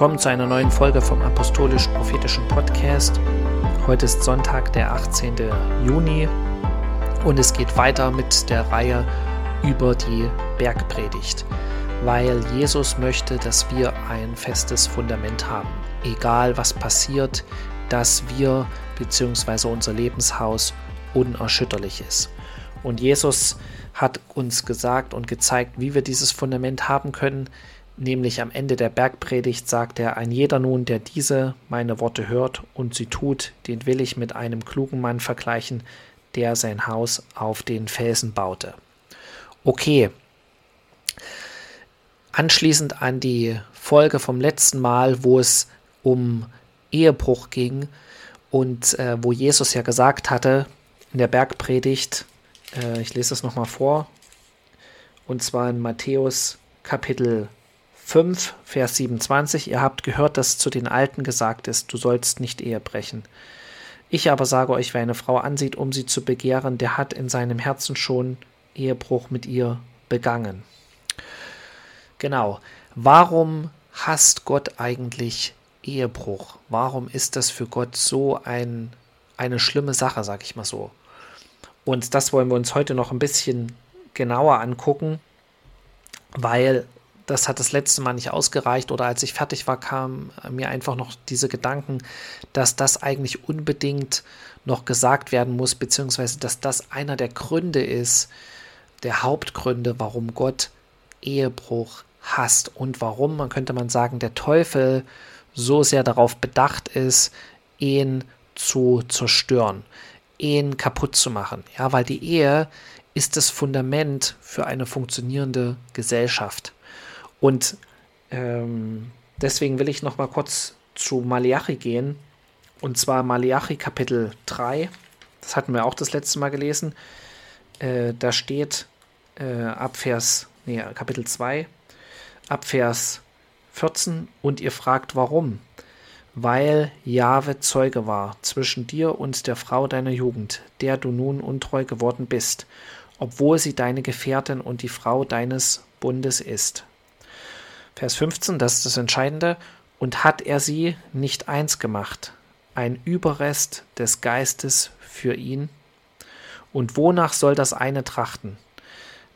Willkommen zu einer neuen Folge vom Apostolisch-Prophetischen Podcast. Heute ist Sonntag, der 18. Juni und es geht weiter mit der Reihe über die Bergpredigt, weil Jesus möchte, dass wir ein festes Fundament haben. Egal was passiert, dass wir bzw. unser Lebenshaus unerschütterlich ist. Und Jesus hat uns gesagt und gezeigt, wie wir dieses Fundament haben können, nämlich am Ende der Bergpredigt sagt er, ein jeder nun, der diese meine Worte hört und sie tut, den will ich mit einem klugen Mann vergleichen, der sein Haus auf den Felsen baute. Okay. Anschließend an die Folge vom letzten Mal, wo es um Ehebruch ging und äh, wo Jesus ja gesagt hatte in der Bergpredigt, äh, ich lese es nochmal vor, und zwar in Matthäus Kapitel 5, Vers 27, ihr habt gehört, dass zu den Alten gesagt ist, du sollst nicht Ehe brechen. Ich aber sage euch, wer eine Frau ansieht, um sie zu begehren, der hat in seinem Herzen schon Ehebruch mit ihr begangen. Genau. Warum hasst Gott eigentlich Ehebruch? Warum ist das für Gott so ein, eine schlimme Sache, sag ich mal so? Und das wollen wir uns heute noch ein bisschen genauer angucken, weil das hat das letzte Mal nicht ausgereicht oder als ich fertig war, kamen mir einfach noch diese Gedanken, dass das eigentlich unbedingt noch gesagt werden muss, beziehungsweise dass das einer der Gründe ist, der Hauptgründe, warum Gott Ehebruch hasst und warum, man könnte man sagen, der Teufel so sehr darauf bedacht ist, Ehen zu zerstören, Ehen kaputt zu machen. Ja, weil die Ehe ist das Fundament für eine funktionierende Gesellschaft. Und ähm, deswegen will ich noch mal kurz zu Malachi gehen. Und zwar Malachi Kapitel 3. Das hatten wir auch das letzte Mal gelesen. Äh, da steht äh, ab Vers, nee, Kapitel 2, ab Vers 14. Und ihr fragt, warum? Weil Jahwe Zeuge war zwischen dir und der Frau deiner Jugend, der du nun untreu geworden bist, obwohl sie deine Gefährtin und die Frau deines Bundes ist. Vers 15, das ist das Entscheidende. Und hat er sie nicht eins gemacht, ein Überrest des Geistes für ihn? Und wonach soll das eine trachten?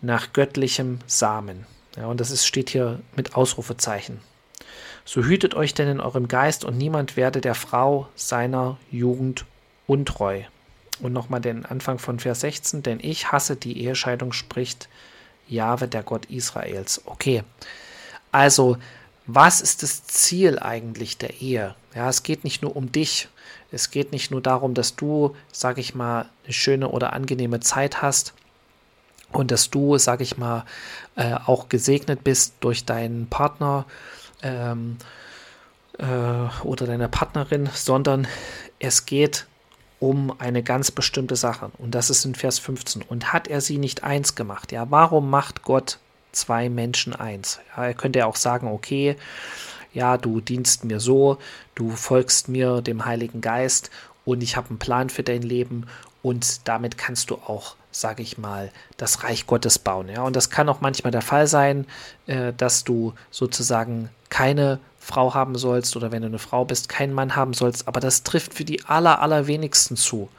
Nach göttlichem Samen. Ja, und das ist, steht hier mit Ausrufezeichen. So hütet euch denn in eurem Geist und niemand werde der Frau seiner Jugend untreu. Und nochmal den Anfang von Vers 16, denn ich hasse die Ehescheidung, spricht Jahwe, der Gott Israels. Okay, also, was ist das Ziel eigentlich der Ehe? Ja, es geht nicht nur um dich. Es geht nicht nur darum, dass du, sag ich mal, eine schöne oder angenehme Zeit hast und dass du, sag ich mal, äh, auch gesegnet bist durch deinen Partner ähm, äh, oder deine Partnerin, sondern es geht um eine ganz bestimmte Sache. Und das ist in Vers 15. Und hat er sie nicht eins gemacht? Ja, warum macht Gott zwei Menschen eins. Ja, er könnte ja auch sagen, okay, ja, du dienst mir so, du folgst mir dem Heiligen Geist und ich habe einen Plan für dein Leben und damit kannst du auch, sage ich mal, das Reich Gottes bauen. Ja, und das kann auch manchmal der Fall sein, äh, dass du sozusagen keine Frau haben sollst oder wenn du eine Frau bist, keinen Mann haben sollst, aber das trifft für die aller, allerwenigsten zu.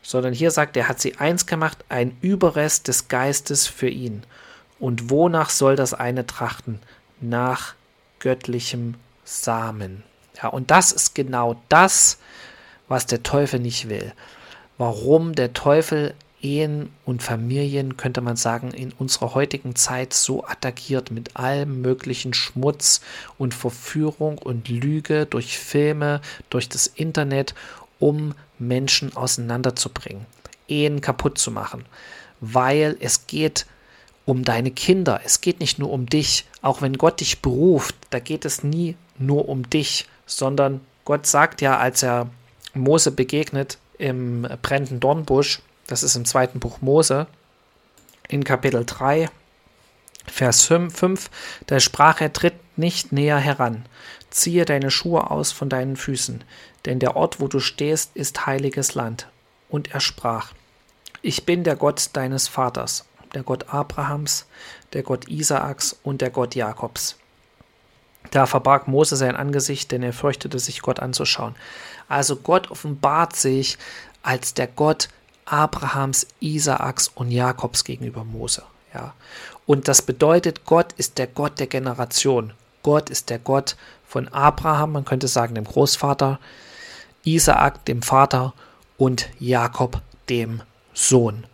Sondern hier sagt er, hat sie eins gemacht, ein Überrest des Geistes für ihn. Und wonach soll das eine trachten? Nach göttlichem Samen. Ja, und das ist genau das, was der Teufel nicht will. Warum der Teufel Ehen und Familien, könnte man sagen, in unserer heutigen Zeit so attackiert mit allem möglichen Schmutz und Verführung und Lüge durch Filme, durch das Internet, um Menschen auseinanderzubringen, Ehen kaputt zu machen. Weil es geht um deine Kinder. Es geht nicht nur um dich. Auch wenn Gott dich beruft, da geht es nie nur um dich, sondern Gott sagt ja, als er Mose begegnet im brennenden Dornbusch, das ist im zweiten Buch Mose, in Kapitel 3, Vers 5, da sprach er, tritt nicht näher heran, ziehe deine Schuhe aus von deinen Füßen, denn der Ort, wo du stehst, ist heiliges Land. Und er sprach, ich bin der Gott deines Vaters, der Gott Abrahams, der Gott Isaaks und der Gott Jakobs. Da verbarg Mose sein Angesicht, denn er fürchtete sich, Gott anzuschauen. Also Gott offenbart sich als der Gott Abrahams, Isaaks und Jakobs gegenüber Mose. Ja. Und das bedeutet, Gott ist der Gott der Generation. Gott ist der Gott von Abraham, man könnte sagen dem Großvater, Isaak dem Vater und Jakob dem Sohn.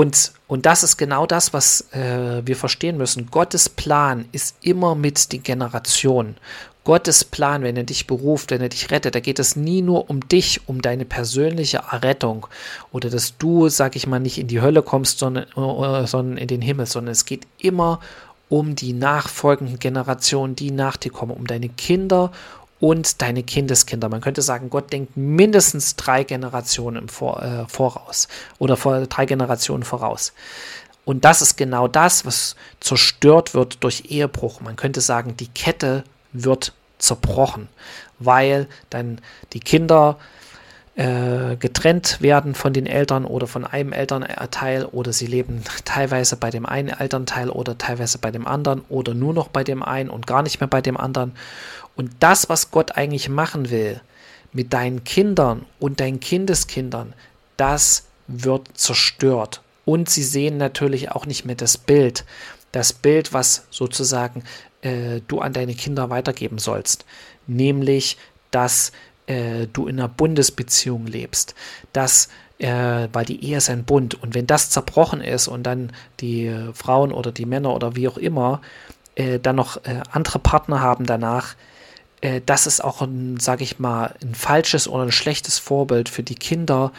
Und, und das ist genau das, was äh, wir verstehen müssen. Gottes Plan ist immer mit den Generationen. Gottes Plan, wenn er dich beruft, wenn er dich rettet, da geht es nie nur um dich, um deine persönliche Errettung oder dass du, sag ich mal, nicht in die Hölle kommst, sondern, äh, sondern in den Himmel, sondern es geht immer um die nachfolgenden Generationen, die nach dir kommen, um deine Kinder und deine Kindeskinder. Man könnte sagen, Gott denkt mindestens drei Generationen im Vor, äh, voraus oder vor, drei Generationen voraus. Und das ist genau das, was zerstört wird durch Ehebruch. Man könnte sagen, die Kette wird zerbrochen, weil dann die Kinder äh, getrennt werden von den Eltern oder von einem Elternteil oder sie leben teilweise bei dem einen Elternteil oder teilweise bei dem anderen oder nur noch bei dem einen und gar nicht mehr bei dem anderen. Und das, was Gott eigentlich machen will mit deinen Kindern und deinen Kindeskindern, das wird zerstört. Und sie sehen natürlich auch nicht mehr das Bild, das Bild, was sozusagen äh, du an deine Kinder weitergeben sollst, nämlich, dass äh, du in einer Bundesbeziehung lebst, dass äh, weil die Ehe ist ein Bund. Und wenn das zerbrochen ist und dann die Frauen oder die Männer oder wie auch immer äh, dann noch äh, andere Partner haben danach, das ist auch ein, sage ich mal, ein falsches oder ein schlechtes Vorbild für die Kinder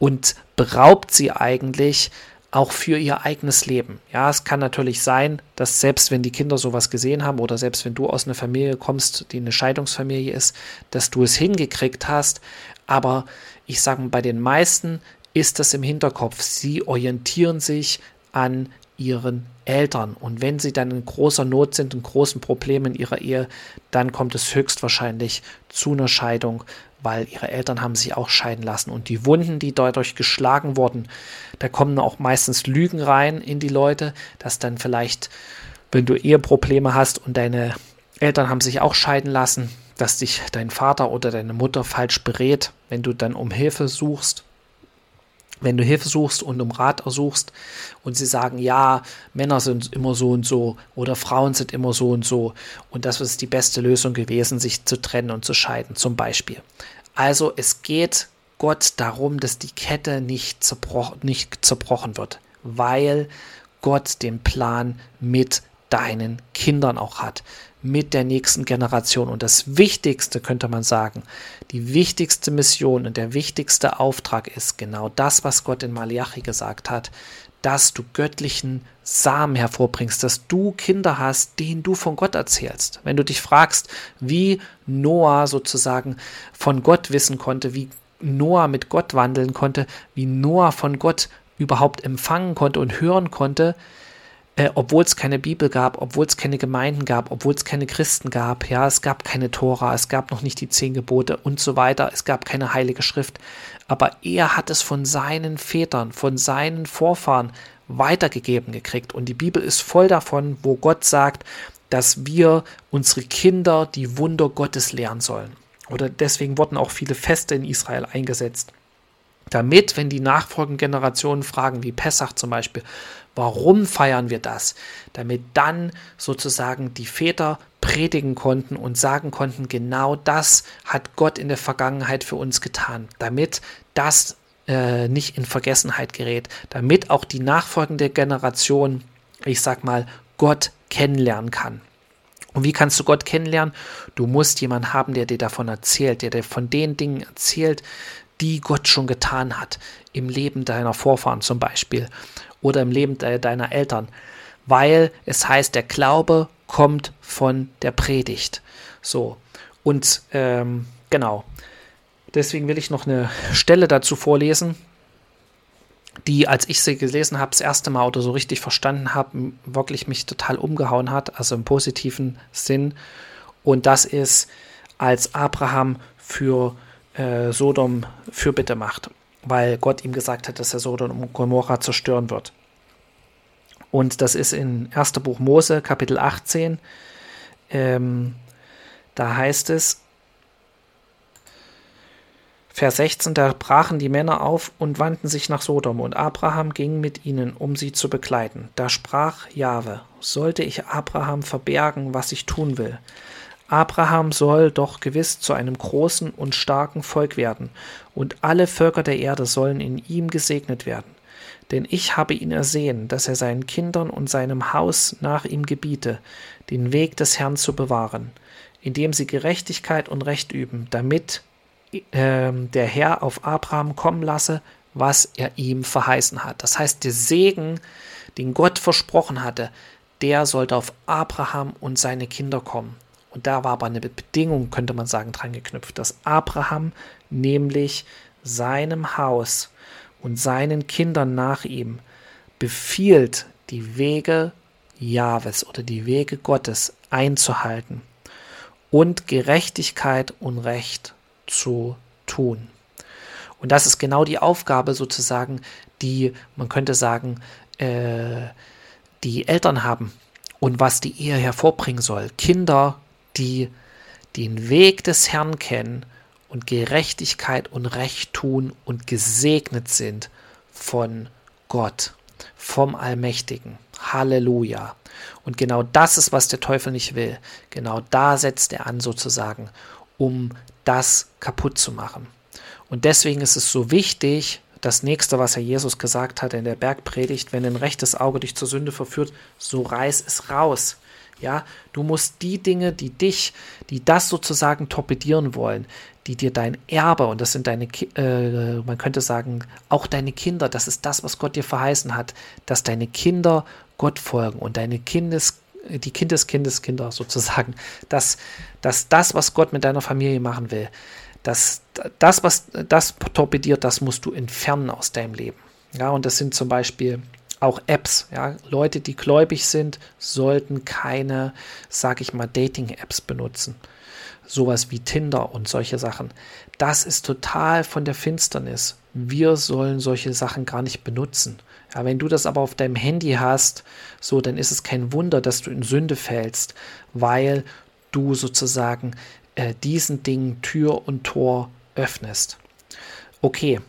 und beraubt sie eigentlich auch für ihr eigenes Leben. Ja, es kann natürlich sein, dass selbst wenn die Kinder sowas gesehen haben oder selbst wenn du aus einer Familie kommst, die eine Scheidungsfamilie ist, dass du es hingekriegt hast. Aber ich sage mal, bei den meisten ist das im Hinterkopf. Sie orientieren sich an ihren Eltern. Und wenn sie dann in großer Not sind, in großen Problemen in ihrer Ehe, dann kommt es höchstwahrscheinlich zu einer Scheidung, weil ihre Eltern haben sich auch scheiden lassen. Und die Wunden, die dadurch geschlagen wurden, da kommen auch meistens Lügen rein in die Leute, dass dann vielleicht, wenn du Eheprobleme hast und deine Eltern haben sich auch scheiden lassen, dass dich dein Vater oder deine Mutter falsch berät, wenn du dann um Hilfe suchst. Wenn du Hilfe suchst und um Rat ersuchst und sie sagen, ja, Männer sind immer so und so oder Frauen sind immer so und so und das ist die beste Lösung gewesen, sich zu trennen und zu scheiden, zum Beispiel. Also es geht Gott darum, dass die Kette nicht, zerbrochen, nicht zerbrochen wird, weil Gott den Plan mit deinen Kindern auch hat, mit der nächsten Generation. Und das Wichtigste, könnte man sagen, die wichtigste Mission und der wichtigste Auftrag ist genau das, was Gott in Malachi gesagt hat, dass du göttlichen Samen hervorbringst, dass du Kinder hast, denen du von Gott erzählst. Wenn du dich fragst, wie Noah sozusagen von Gott wissen konnte, wie Noah mit Gott wandeln konnte, wie Noah von Gott überhaupt empfangen konnte und hören konnte, äh, obwohl es keine Bibel gab, obwohl es keine Gemeinden gab, obwohl es keine Christen gab, ja, es gab keine Tora, es gab noch nicht die zehn Gebote und so weiter, es gab keine heilige Schrift, aber er hat es von seinen Vätern, von seinen Vorfahren weitergegeben gekriegt. Und die Bibel ist voll davon, wo Gott sagt, dass wir unsere Kinder die Wunder Gottes lernen sollen. Oder deswegen wurden auch viele Feste in Israel eingesetzt. Damit, wenn die nachfolgenden Generationen fragen, wie Pessach zum Beispiel, warum feiern wir das? Damit dann sozusagen die Väter predigen konnten und sagen konnten, genau das hat Gott in der Vergangenheit für uns getan. Damit das äh, nicht in Vergessenheit gerät, damit auch die nachfolgende Generation, ich sag mal, Gott kennenlernen kann. Und wie kannst du Gott kennenlernen? Du musst jemanden haben, der dir davon erzählt, der dir von den Dingen erzählt, die Gott schon getan hat. Im Leben deiner Vorfahren zum Beispiel oder im Leben de deiner Eltern. Weil es heißt, der Glaube kommt von der Predigt. So. Und ähm, genau. Deswegen will ich noch eine Stelle dazu vorlesen, die, als ich sie gelesen habe, das erste Mal oder so richtig verstanden habe, wirklich mich total umgehauen hat, also im positiven Sinn. Und das ist, als Abraham für äh, Sodom Fürbitte macht, weil Gott ihm gesagt hat, dass er Sodom und Gomorra zerstören wird. Und das ist in 1. Buch Mose, Kapitel 18. Ähm, da heißt es, Vers 16, da brachen die Männer auf und wandten sich nach Sodom, und Abraham ging mit ihnen, um sie zu begleiten. Da sprach Jahwe, sollte ich Abraham verbergen, was ich tun will? Abraham soll doch gewiss zu einem großen und starken Volk werden, und alle Völker der Erde sollen in ihm gesegnet werden. Denn ich habe ihn ersehen, dass er seinen Kindern und seinem Haus nach ihm gebiete, den Weg des Herrn zu bewahren, indem sie Gerechtigkeit und Recht üben, damit äh, der Herr auf Abraham kommen lasse, was er ihm verheißen hat. Das heißt, der Segen, den Gott versprochen hatte, der sollte auf Abraham und seine Kinder kommen. Und da war aber eine Bedingung, könnte man sagen, dran geknüpft, dass Abraham nämlich seinem Haus und seinen Kindern nach ihm befiehlt, die Wege Jahwes oder die Wege Gottes einzuhalten und Gerechtigkeit und Recht zu tun. Und das ist genau die Aufgabe sozusagen, die, man könnte sagen, äh, die Eltern haben und was die Ehe hervorbringen soll. Kinder, die den Weg des Herrn kennen und Gerechtigkeit und Recht tun und gesegnet sind von Gott, vom Allmächtigen. Halleluja. Und genau das ist, was der Teufel nicht will. Genau da setzt er an sozusagen, um das kaputt zu machen. Und deswegen ist es so wichtig, das nächste, was Herr Jesus gesagt hat in der Bergpredigt, wenn ein rechtes Auge dich zur Sünde verführt, so reiß es raus. Ja, du musst die Dinge, die dich, die das sozusagen torpedieren wollen, die dir dein Erbe, und das sind deine, äh, man könnte sagen, auch deine Kinder, das ist das, was Gott dir verheißen hat, dass deine Kinder Gott folgen und deine Kindes, die Kindeskindeskinder sozusagen, dass, dass das, was Gott mit deiner Familie machen will, dass das, was das torpediert, das musst du entfernen aus deinem Leben. Ja, und das sind zum Beispiel auch Apps. Ja, Leute, die gläubig sind, sollten keine, sag ich mal, Dating-Apps benutzen. Sowas wie Tinder und solche Sachen. Das ist total von der Finsternis. Wir sollen solche Sachen gar nicht benutzen. Ja, wenn du das aber auf deinem Handy hast, so, dann ist es kein Wunder, dass du in Sünde fällst, weil du sozusagen äh, diesen Dingen Tür und Tor öffnest. Okay,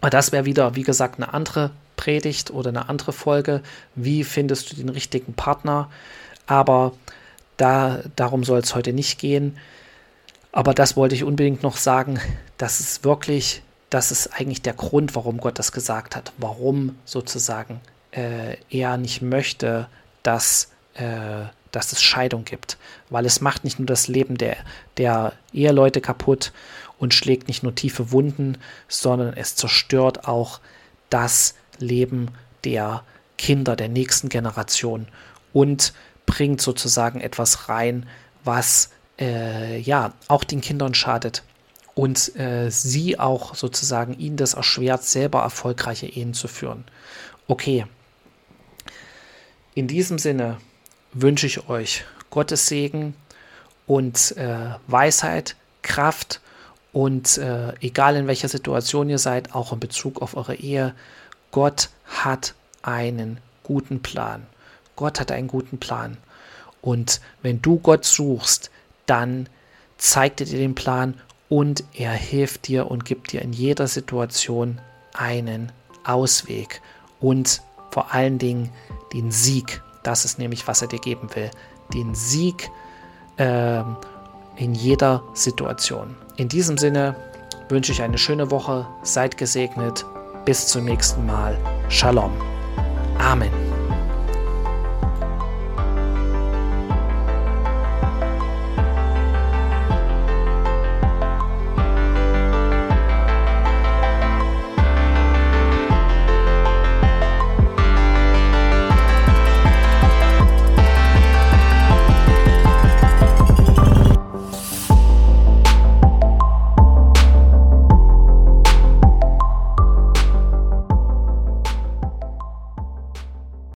das wäre wieder, wie gesagt, eine andere Predigt oder eine andere Folge. Wie findest du den richtigen Partner? Aber da, darum soll es heute nicht gehen. Aber das wollte ich unbedingt noch sagen, dass es wirklich das ist eigentlich der Grund, warum Gott das gesagt hat, warum sozusagen äh, er nicht möchte, dass, äh, dass es Scheidung gibt. Weil es macht nicht nur das Leben der, der Eheleute kaputt und schlägt nicht nur tiefe Wunden, sondern es zerstört auch das Leben der Kinder der nächsten Generation und bringt sozusagen etwas rein, was äh, ja auch den Kindern schadet und äh, sie auch sozusagen ihnen das erschwert, selber erfolgreiche Ehen zu führen. Okay. In diesem Sinne wünsche ich euch Gottes Segen und äh, Weisheit, Kraft und äh, egal in welcher Situation ihr seid, auch in Bezug auf eure Ehe, Gott hat einen guten Plan. Gott hat einen guten Plan. Und wenn du Gott suchst, dann zeigt er dir den Plan und er hilft dir und gibt dir in jeder Situation einen Ausweg und vor allen Dingen den Sieg. Das ist nämlich, was er dir geben will. Den Sieg äh, in jeder Situation. In diesem Sinne wünsche ich eine schöne Woche. Seid gesegnet. Bis zum nächsten Mal. Shalom. Amen.